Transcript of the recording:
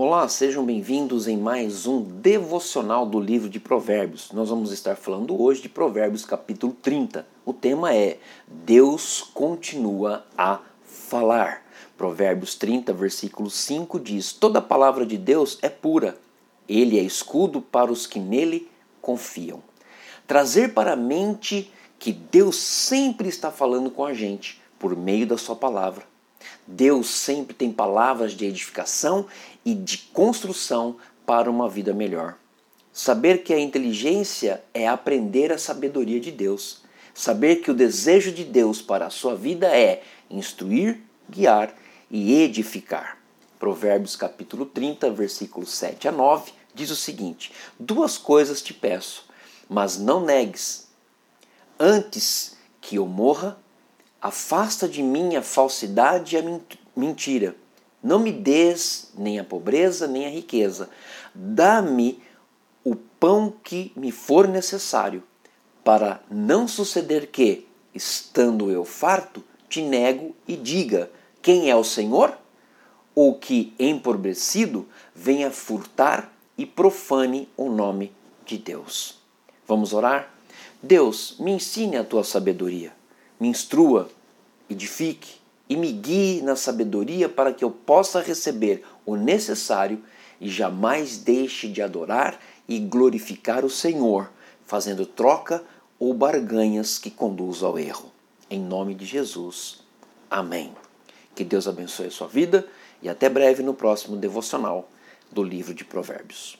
Olá, sejam bem-vindos em mais um devocional do livro de Provérbios. Nós vamos estar falando hoje de Provérbios capítulo 30. O tema é Deus continua a falar. Provérbios 30, versículo 5 diz: Toda palavra de Deus é pura, ele é escudo para os que nele confiam. Trazer para a mente que Deus sempre está falando com a gente por meio da sua palavra. Deus sempre tem palavras de edificação e de construção para uma vida melhor. Saber que a inteligência é aprender a sabedoria de Deus. Saber que o desejo de Deus para a sua vida é instruir, guiar e edificar. Provérbios capítulo 30, versículos 7 a 9 diz o seguinte: Duas coisas te peço, mas não negues. Antes que eu morra, Afasta de mim a falsidade e a mentira. Não me des nem a pobreza nem a riqueza. Dá-me o pão que me for necessário, para não suceder que, estando eu farto, te nego e diga: Quem é o Senhor? Ou que, empobrecido, venha furtar e profane o nome de Deus. Vamos orar? Deus, me ensine a tua sabedoria me instrua, edifique e me guie na sabedoria para que eu possa receber o necessário e jamais deixe de adorar e glorificar o Senhor, fazendo troca ou barganhas que conduzam ao erro. Em nome de Jesus. Amém. Que Deus abençoe a sua vida e até breve no próximo devocional do livro de Provérbios.